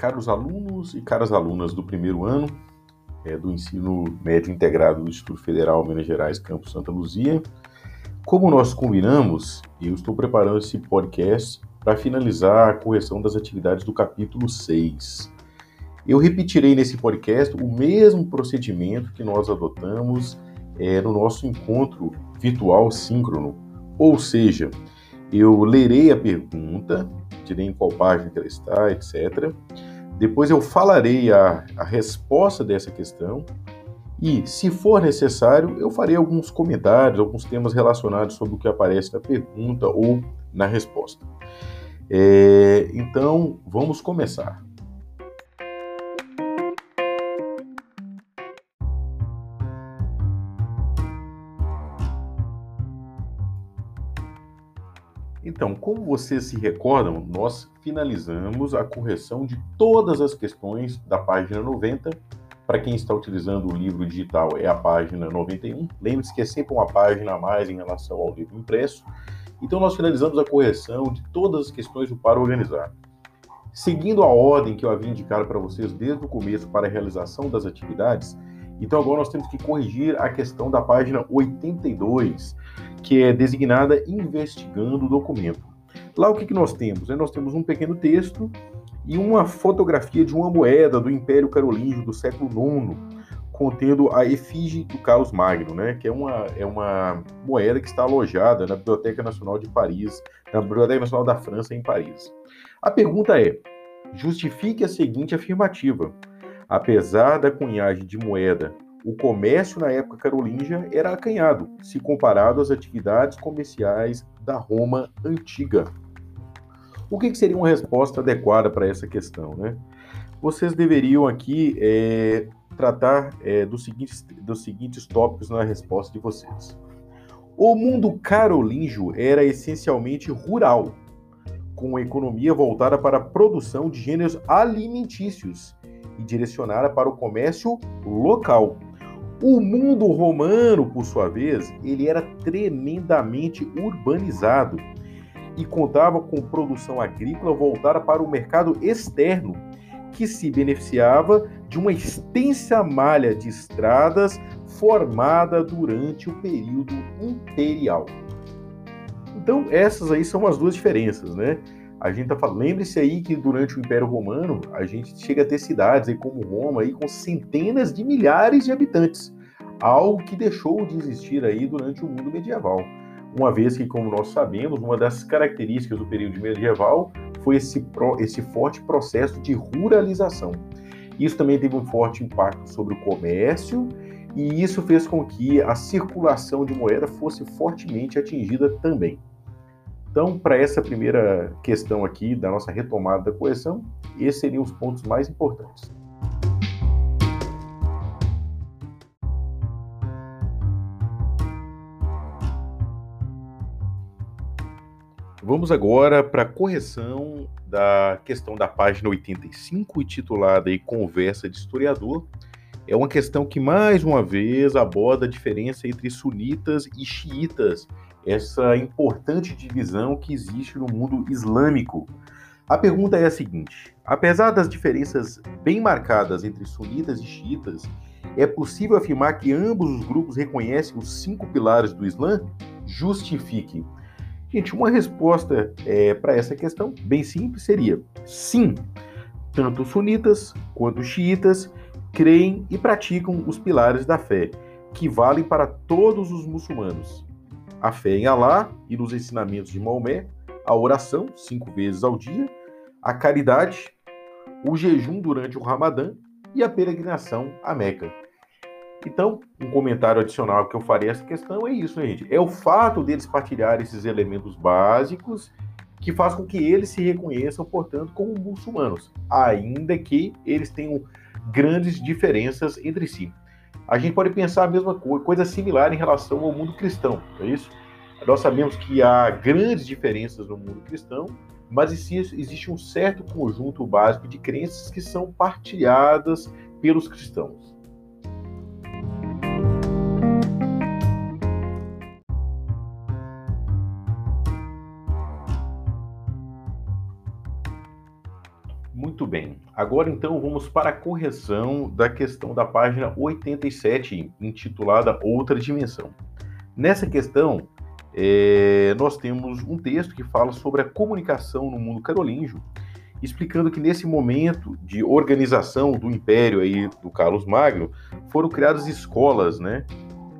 caros alunos e caras alunas do primeiro ano é, do ensino médio integrado do Instituto Federal Minas Gerais, Campus Santa Luzia. Como nós combinamos, eu estou preparando esse podcast para finalizar a correção das atividades do capítulo 6. Eu repetirei nesse podcast o mesmo procedimento que nós adotamos é, no nosso encontro virtual síncrono, ou seja, eu lerei a pergunta, direi em qual página ela está, etc. Depois eu falarei a, a resposta dessa questão e, se for necessário, eu farei alguns comentários, alguns temas relacionados sobre o que aparece na pergunta ou na resposta. É, então, vamos começar. Então, como vocês se recordam, nós finalizamos a correção de todas as questões da página 90. Para quem está utilizando o livro digital, é a página 91. Lembre-se que é sempre uma página a mais em relação ao livro impresso. Então, nós finalizamos a correção de todas as questões do para organizar. Seguindo a ordem que eu havia indicado para vocês desde o começo para a realização das atividades, então agora nós temos que corrigir a questão da página 82, que é designada investigando o documento. Lá o que, que nós temos? Nós temos um pequeno texto e uma fotografia de uma moeda do Império Carolíngio do século IX, contendo a efígie do Carlos Magno, né, que é uma, é uma moeda que está alojada na Biblioteca Nacional de Paris, na Biblioteca Nacional da França, em Paris. A pergunta é: justifique a seguinte afirmativa. Apesar da cunhagem de moeda, o comércio na época carolíngia era acanhado, se comparado às atividades comerciais da Roma antiga. O que, seria uma resposta adequada para essa questão? Né? Vocês deveriam aqui é, tratar é, dos, seguintes, dos seguintes tópicos na resposta de vocês. O mundo carolíngio era essencialmente rural, com uma economia voltada para a produção de gêneros alimentícios e direcionada para o comércio local. O mundo romano, por sua vez, ele era tremendamente urbanizado e contava com produção agrícola voltada para o mercado externo, que se beneficiava de uma extensa malha de estradas formada durante o período imperial. Então, essas aí são as duas diferenças, né? A gente tá falando, lembre-se aí que durante o Império Romano, a gente chega a ter cidades aí como Roma aí com centenas de milhares de habitantes, algo que deixou de existir aí durante o mundo medieval. Uma vez que, como nós sabemos, uma das características do período medieval foi esse, esse forte processo de ruralização. Isso também teve um forte impacto sobre o comércio e isso fez com que a circulação de moeda fosse fortemente atingida também. Então, para essa primeira questão aqui da nossa retomada da coesão, esses seriam os pontos mais importantes. Vamos agora para a correção da questão da página 85, intitulada aí Conversa de Historiador. É uma questão que, mais uma vez, aborda a diferença entre sunitas e xiitas essa importante divisão que existe no mundo islâmico. A pergunta é a seguinte: apesar das diferenças bem marcadas entre sunitas e xiitas, é possível afirmar que ambos os grupos reconhecem os cinco pilares do Islã? Justifique. Gente, uma resposta é, para essa questão bem simples seria sim. Tanto sunitas quanto xiitas creem e praticam os pilares da fé, que valem para todos os muçulmanos a fé em Alá e nos ensinamentos de Maomé, a oração, cinco vezes ao dia, a caridade, o jejum durante o Ramadã e a peregrinação à Meca. Então, um comentário adicional que eu farei a essa questão é isso, gente? É o fato deles partilhar esses elementos básicos que faz com que eles se reconheçam, portanto, como muçulmanos, ainda que eles tenham grandes diferenças entre si a gente pode pensar a mesma coisa, coisa similar em relação ao mundo cristão, é isso? Nós sabemos que há grandes diferenças no mundo cristão, mas existe um certo conjunto básico de crenças que são partilhadas pelos cristãos. Muito bem. Agora então vamos para a correção da questão da página 87, intitulada Outra Dimensão. Nessa questão, é, nós temos um texto que fala sobre a comunicação no mundo carolíngio, explicando que nesse momento de organização do império aí do Carlos Magno, foram criadas escolas, né?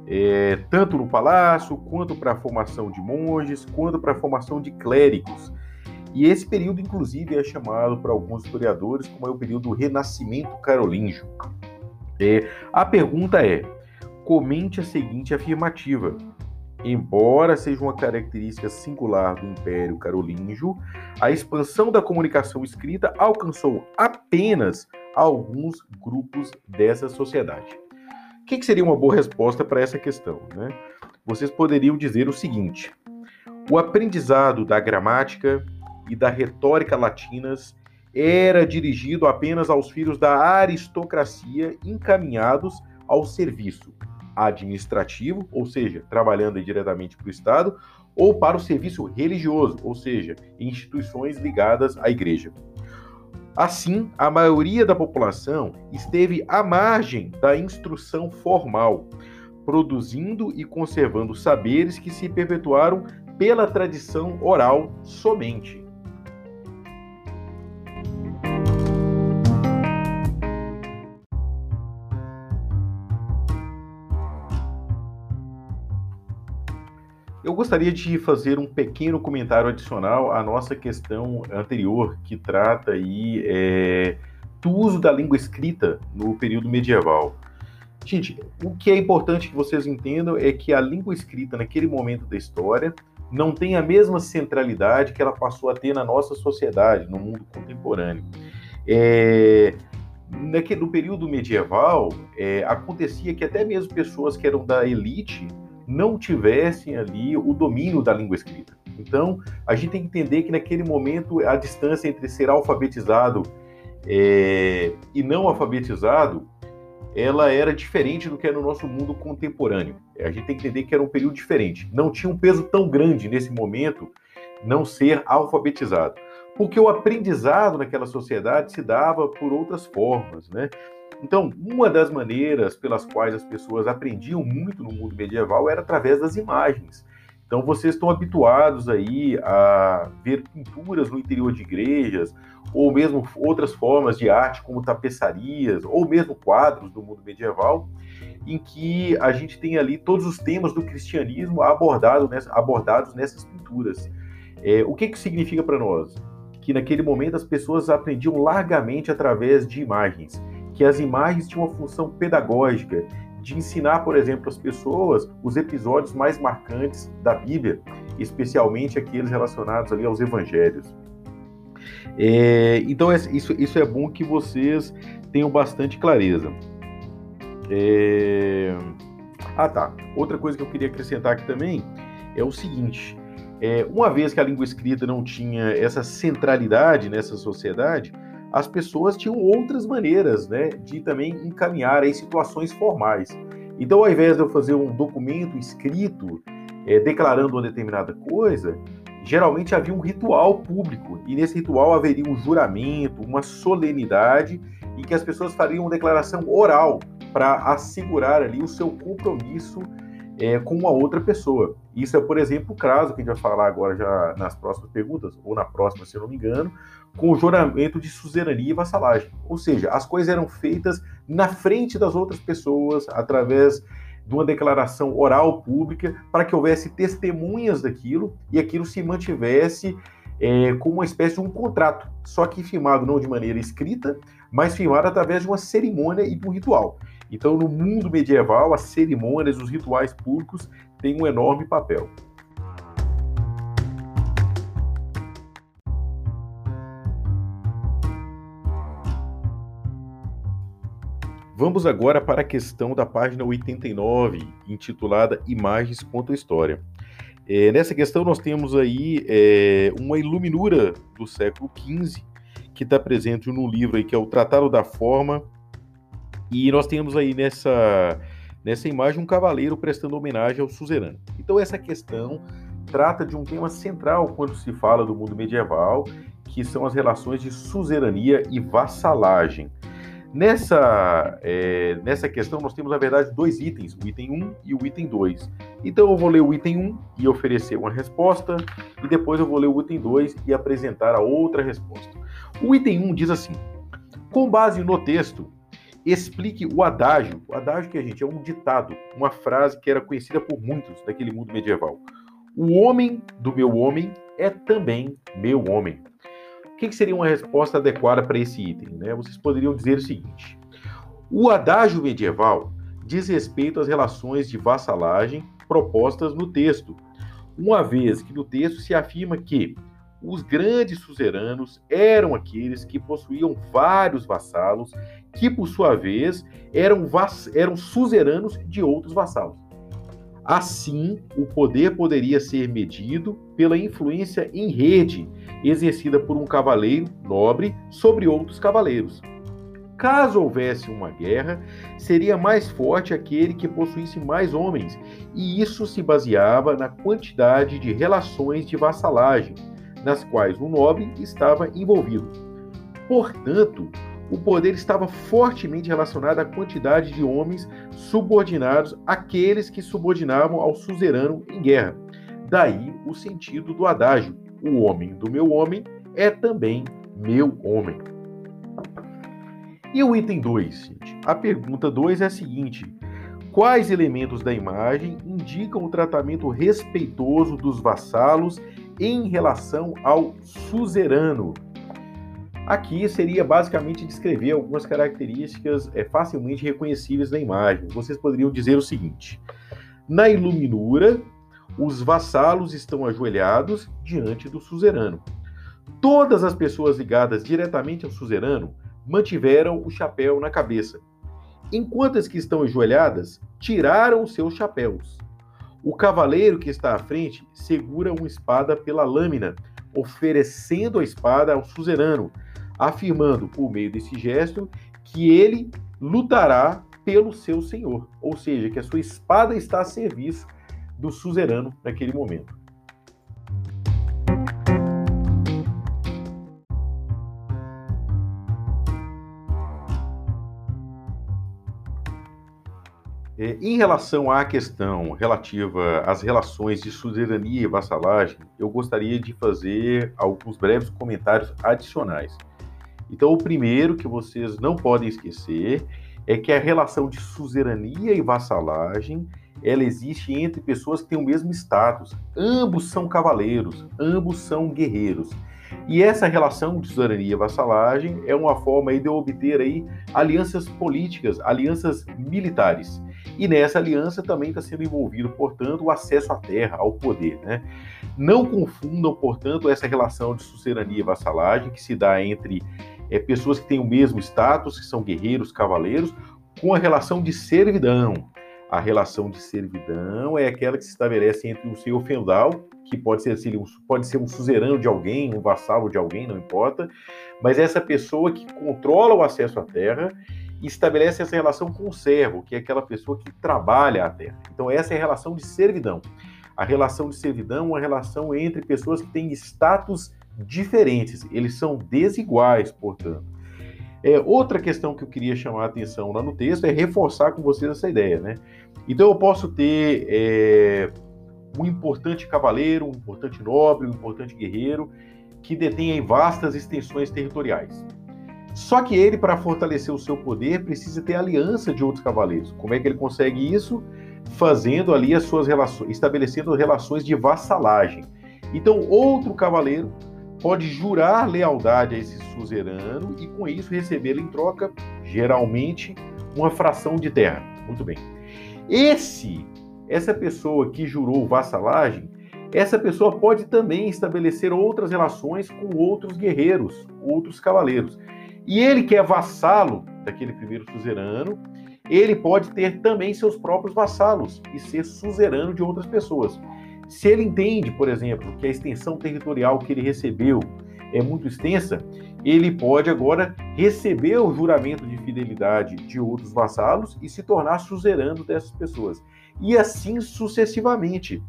É, tanto no palácio, quanto para a formação de monges, quanto para a formação de clérigos. E esse período, inclusive, é chamado por alguns historiadores como é o período do Renascimento Carolíngio. É, a pergunta é: comente a seguinte afirmativa. Embora seja uma característica singular do Império Carolíngio, a expansão da comunicação escrita alcançou apenas alguns grupos dessa sociedade. O que, seria uma boa resposta para essa questão? Né? Vocês poderiam dizer o seguinte: o aprendizado da gramática, e da retórica latinas era dirigido apenas aos filhos da aristocracia encaminhados ao serviço administrativo, ou seja, trabalhando diretamente para o Estado, ou para o serviço religioso, ou seja, instituições ligadas à igreja. Assim, a maioria da população esteve à margem da instrução formal, produzindo e conservando saberes que se perpetuaram pela tradição oral somente. Gostaria de fazer um pequeno comentário adicional à nossa questão anterior, que trata aí é, do uso da língua escrita no período medieval. Gente, o que é importante que vocês entendam é que a língua escrita naquele momento da história não tem a mesma centralidade que ela passou a ter na nossa sociedade, no mundo contemporâneo. É, naquele, no período medieval, é, acontecia que até mesmo pessoas que eram da elite não tivessem ali o domínio da língua escrita. Então, a gente tem que entender que naquele momento a distância entre ser alfabetizado é, e não alfabetizado, ela era diferente do que é no nosso mundo contemporâneo. A gente tem que entender que era um período diferente. Não tinha um peso tão grande nesse momento não ser alfabetizado. Porque o aprendizado naquela sociedade se dava por outras formas, né? Então, uma das maneiras pelas quais as pessoas aprendiam muito no mundo medieval era através das imagens. Então, vocês estão habituados aí a ver pinturas no interior de igrejas, ou mesmo outras formas de arte, como tapeçarias, ou mesmo quadros do mundo medieval, em que a gente tem ali todos os temas do cristianismo abordado nessa, abordados nessas pinturas. É, o que, que significa para nós? Que naquele momento as pessoas aprendiam largamente através de imagens que as imagens tinham uma função pedagógica de ensinar, por exemplo, as pessoas os episódios mais marcantes da Bíblia, especialmente aqueles relacionados ali aos evangelhos. É, então, isso, isso é bom que vocês tenham bastante clareza. É... Ah, tá. Outra coisa que eu queria acrescentar aqui também é o seguinte: é, uma vez que a língua escrita não tinha essa centralidade nessa sociedade, as pessoas tinham outras maneiras né, de também encaminhar em situações formais. Então, ao invés de eu fazer um documento escrito é, declarando uma determinada coisa, geralmente havia um ritual público, e nesse ritual haveria um juramento, uma solenidade, em que as pessoas fariam uma declaração oral para assegurar ali o seu compromisso é, com uma outra pessoa. Isso é, por exemplo, o caso que a gente vai falar agora já nas próximas perguntas, ou na próxima, se eu não me engano, com o juramento de suzerania e vassalagem. Ou seja, as coisas eram feitas na frente das outras pessoas, através de uma declaração oral pública, para que houvesse testemunhas daquilo e aquilo se mantivesse é, como uma espécie de um contrato, só que firmado não de maneira escrita, mas firmado através de uma cerimônia e de um ritual. Então, no mundo medieval, as cerimônias, os rituais públicos têm um enorme papel. Vamos agora para a questão da página 89, intitulada Imagens contra História. É, nessa questão nós temos aí é, uma iluminura do século XV, que está presente no livro aí, que é o Tratado da Forma, e nós temos aí nessa, nessa imagem um cavaleiro prestando homenagem ao suzerano. Então essa questão trata de um tema central quando se fala do mundo medieval, que são as relações de suzerania e vassalagem. Nessa, é, nessa questão, nós temos, na verdade, dois itens, o item 1 e o item 2. Então, eu vou ler o item 1 e oferecer uma resposta, e depois eu vou ler o item 2 e apresentar a outra resposta. O item 1 diz assim: com base no texto, explique o adágio. O adágio que a gente é um ditado, uma frase que era conhecida por muitos daquele mundo medieval. O homem do meu homem é também meu homem que, que seria uma resposta adequada para esse item? Né? Vocês poderiam dizer o seguinte: o adágio medieval diz respeito às relações de vassalagem propostas no texto, uma vez que no texto se afirma que os grandes suzeranos eram aqueles que possuíam vários vassalos, que por sua vez eram, eram suzeranos de outros vassalos. Assim, o poder poderia ser medido pela influência em rede exercida por um cavaleiro nobre sobre outros cavaleiros. Caso houvesse uma guerra, seria mais forte aquele que possuísse mais homens, e isso se baseava na quantidade de relações de vassalagem, nas quais o nobre estava envolvido. Portanto, o poder estava fortemente relacionado à quantidade de homens subordinados àqueles que subordinavam ao suzerano em guerra. Daí o sentido do adágio: o homem do meu homem é também meu homem. E o item 2, gente? A pergunta 2 é a seguinte: quais elementos da imagem indicam o tratamento respeitoso dos vassalos em relação ao suzerano? Aqui seria basicamente descrever algumas características é, facilmente reconhecíveis na imagem. Vocês poderiam dizer o seguinte: na iluminura, os vassalos estão ajoelhados diante do suzerano. Todas as pessoas ligadas diretamente ao suzerano mantiveram o chapéu na cabeça, enquanto as que estão ajoelhadas tiraram seus chapéus. O cavaleiro que está à frente segura uma espada pela lâmina, oferecendo a espada ao suzerano, afirmando por meio desse gesto que ele lutará pelo seu senhor, ou seja, que a sua espada está a serviço do suzerano naquele momento. É, em relação à questão relativa às relações de suzerania e vassalagem, eu gostaria de fazer alguns breves comentários adicionais. Então, o primeiro que vocês não podem esquecer é que a relação de suzerania e vassalagem ela existe entre pessoas que têm o mesmo status. Ambos são cavaleiros, ambos são guerreiros. E essa relação de suzerania e vassalagem é uma forma de obter aí alianças políticas, alianças militares. E nessa aliança também está sendo envolvido, portanto, o acesso à terra, ao poder. Né? Não confundam, portanto, essa relação de suzerania e vassalagem que se dá entre é, pessoas que têm o mesmo status, que são guerreiros, cavaleiros, com a relação de servidão. A relação de servidão é aquela que se estabelece entre o senhor feudal, que pode ser, assim, pode ser um suzerano de alguém, um vassalo de alguém, não importa, mas é essa pessoa que controla o acesso à terra estabelece essa relação com o servo, que é aquela pessoa que trabalha a terra. Então, essa é a relação de servidão. A relação de servidão é uma relação entre pessoas que têm status diferentes, eles são desiguais, portanto. É, outra questão que eu queria chamar a atenção lá no texto é reforçar com vocês essa ideia, né? Então eu posso ter é, um importante cavaleiro, um importante nobre, um importante guerreiro que detém vastas extensões territoriais. Só que ele, para fortalecer o seu poder, precisa ter aliança de outros cavaleiros. Como é que ele consegue isso? Fazendo ali as suas relações, estabelecendo relações de vassalagem. Então, outro cavaleiro pode jurar lealdade a esse suzerano e com isso receber em troca, geralmente, uma fração de terra. Muito bem. Esse, essa pessoa que jurou vassalagem, essa pessoa pode também estabelecer outras relações com outros guerreiros, outros cavaleiros. E ele que é vassalo daquele primeiro suzerano, ele pode ter também seus próprios vassalos e ser suzerano de outras pessoas. Se ele entende, por exemplo, que a extensão territorial que ele recebeu é muito extensa, ele pode agora receber o juramento de fidelidade de outros vassalos e se tornar suzerano dessas pessoas. E assim sucessivamente.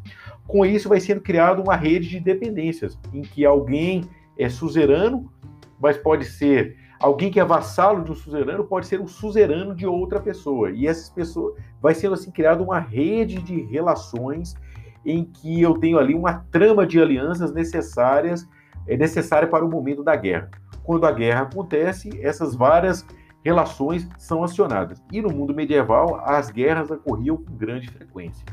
Com isso, vai sendo criada uma rede de dependências, em que alguém é suzerano, mas pode ser alguém que é vassalo de um suzerano, pode ser um suzerano de outra pessoa. E essas pessoas vai sendo assim criada uma rede de relações em que eu tenho ali uma trama de alianças necessárias é necessária para o momento da guerra. Quando a guerra acontece, essas várias relações são acionadas. E no mundo medieval, as guerras ocorriam com grande frequência.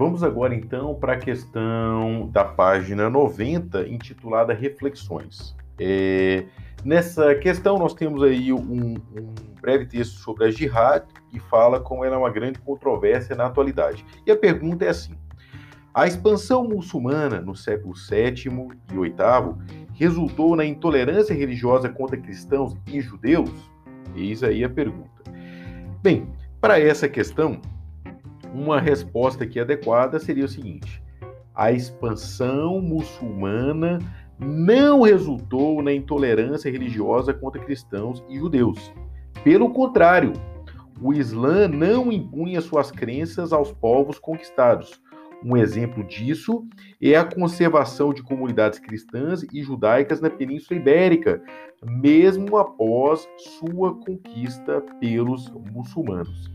Vamos agora então para a questão da página 90, intitulada Reflexões. É, nessa questão, nós temos aí um, um, breve texto sobre a jihad, que fala como ela é uma grande controvérsia na atualidade. E a pergunta é assim: a expansão muçulmana no século VII e VIII resultou na intolerância religiosa contra cristãos e judeus? Eis aí a pergunta. Bem, para essa questão, uma resposta aqui adequada seria o seguinte: a expansão muçulmana não resultou na intolerância religiosa contra cristãos e judeus. Pelo contrário, o Islã não impunha suas crenças aos povos conquistados. Um exemplo disso é a conservação de comunidades cristãs e judaicas na Península Ibérica, mesmo após sua conquista pelos muçulmanos.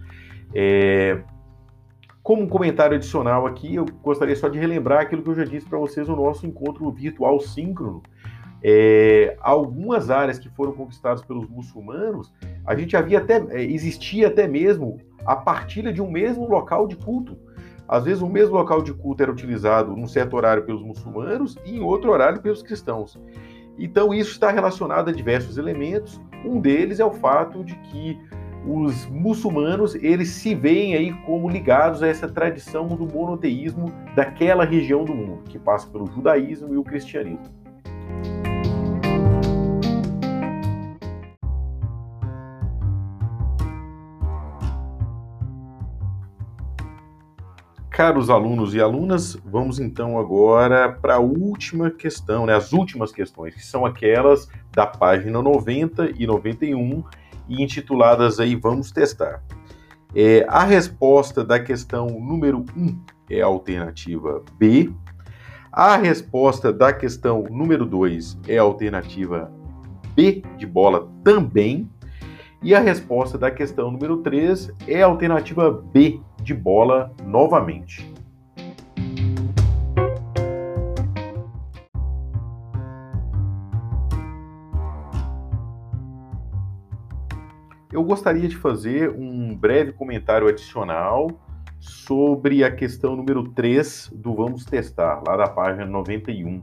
É, como um comentário adicional aqui, eu gostaria só de relembrar aquilo que eu já disse para vocês no nosso encontro virtual síncrono. É, algumas áreas que foram conquistadas pelos muçulmanos, a gente havia até é, existia até mesmo a partilha de um mesmo local de culto. Às vezes o mesmo local de culto era utilizado num certo horário pelos muçulmanos e em outro horário pelos cristãos. Então isso está relacionado a diversos elementos. Um deles é o fato de que os muçulmanos eles se veem aí como ligados a essa tradição do monoteísmo daquela região do mundo, que passa pelo judaísmo e o cristianismo. Caros alunos e alunas, vamos então agora para a última questão, né, as últimas questões, que são aquelas da página 90 e 91 e intituladas aí Vamos Testar. É, a resposta da questão número 1 é a alternativa B. A resposta da questão número 2 é a alternativa B de bola também. E a resposta da questão número 3 é a alternativa B de bola novamente. Gostaria de fazer um breve comentário adicional sobre a questão número 3 do Vamos Testar, lá da página 91.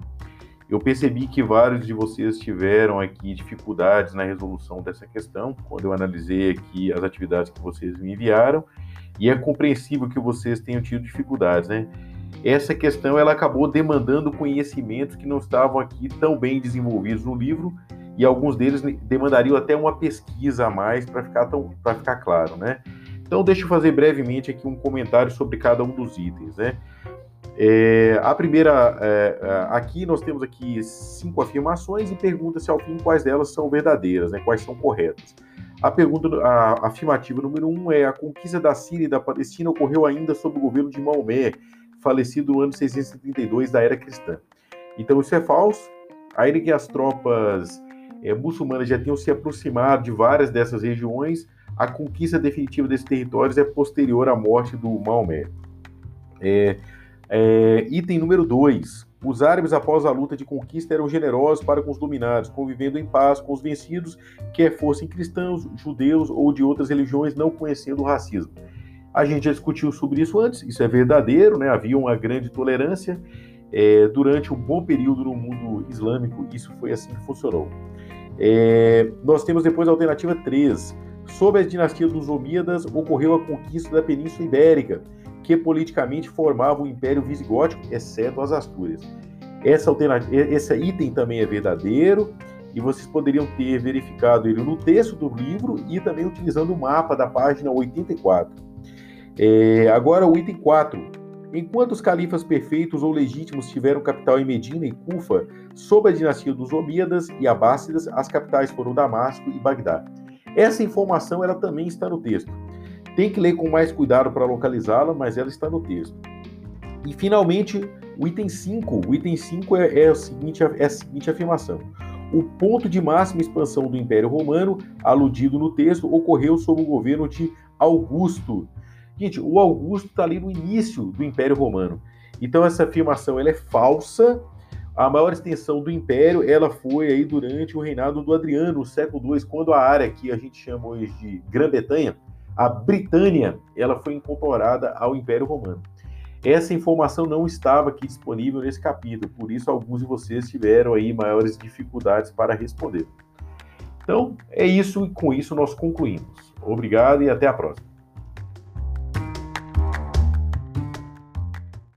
Eu percebi que vários de vocês tiveram aqui dificuldades na resolução dessa questão, quando eu analisei aqui as atividades que vocês me enviaram, e é compreensível que vocês tenham tido dificuldades, né? Essa questão ela acabou demandando conhecimentos que não estavam aqui tão bem desenvolvidos no livro e alguns deles demandariam até uma pesquisa a mais para ficar, ficar claro, né? Então, deixa eu fazer brevemente aqui um comentário sobre cada um dos itens, né? É, a primeira, é, é aqui nós temos aqui cinco afirmações e pergunta-se ao fim quais delas são verdadeiras, né? Quais são corretas. A pergunta, a afirmativa número um é a conquista da Síria e da Palestina ocorreu ainda sob o governo de Maomé, falecido no ano 632 da era cristã. Então isso é falso. Ainda que as tropas é, muçulmanas já tinham se aproximado de várias dessas regiões, a conquista definitiva desses territórios é posterior à morte do Maomé. É, é, item número 2. Os árabes, após a luta de conquista, eram generosos para com os dominados, convivendo em paz com os vencidos, quer fossem cristãos, judeus ou de outras religiões, não conhecendo o racismo. A gente já discutiu sobre isso antes, isso é verdadeiro, né? havia uma grande tolerância. É, durante um bom período no mundo islâmico, isso foi assim que funcionou. É, nós temos depois a alternativa 3. Sob a dinastia dos Omíadas, ocorreu a conquista da Península Ibérica, que politicamente formava o Império Visigótico, exceto as Astúrias. Essa alternativa, esse item também é verdadeiro, e vocês poderiam ter verificado ele no texto do livro e também utilizando o mapa da página 84. É, agora, o item 4. Enquanto os califas perfeitos ou legítimos tiveram capital em Medina e Cufa, sob a dinastia dos Omíadas e Abássidas, as capitais foram Damasco e Bagdá. Essa informação ela também está no texto. Tem que ler com mais cuidado para localizá-la, mas ela está no texto. E finalmente, o item 5. O item 5 é, é, seguinte, é a seguinte afirmação. O ponto de máxima expansão do Império Romano, aludido no texto, ocorreu sob o governo de Augusto. Gente, o Augusto está ali no início do Império Romano. Então essa afirmação ela é falsa. A maior extensão do império ela foi aí durante o reinado do Adriano, no século II, quando a área que a gente chama hoje de Grã-Bretanha, a Britânia, ela foi incorporada ao Império Romano. Essa informação não estava aqui disponível nesse capítulo, por isso alguns de vocês tiveram aí maiores dificuldades para responder. Então, é isso e com isso nós concluímos. Obrigado e até a próxima.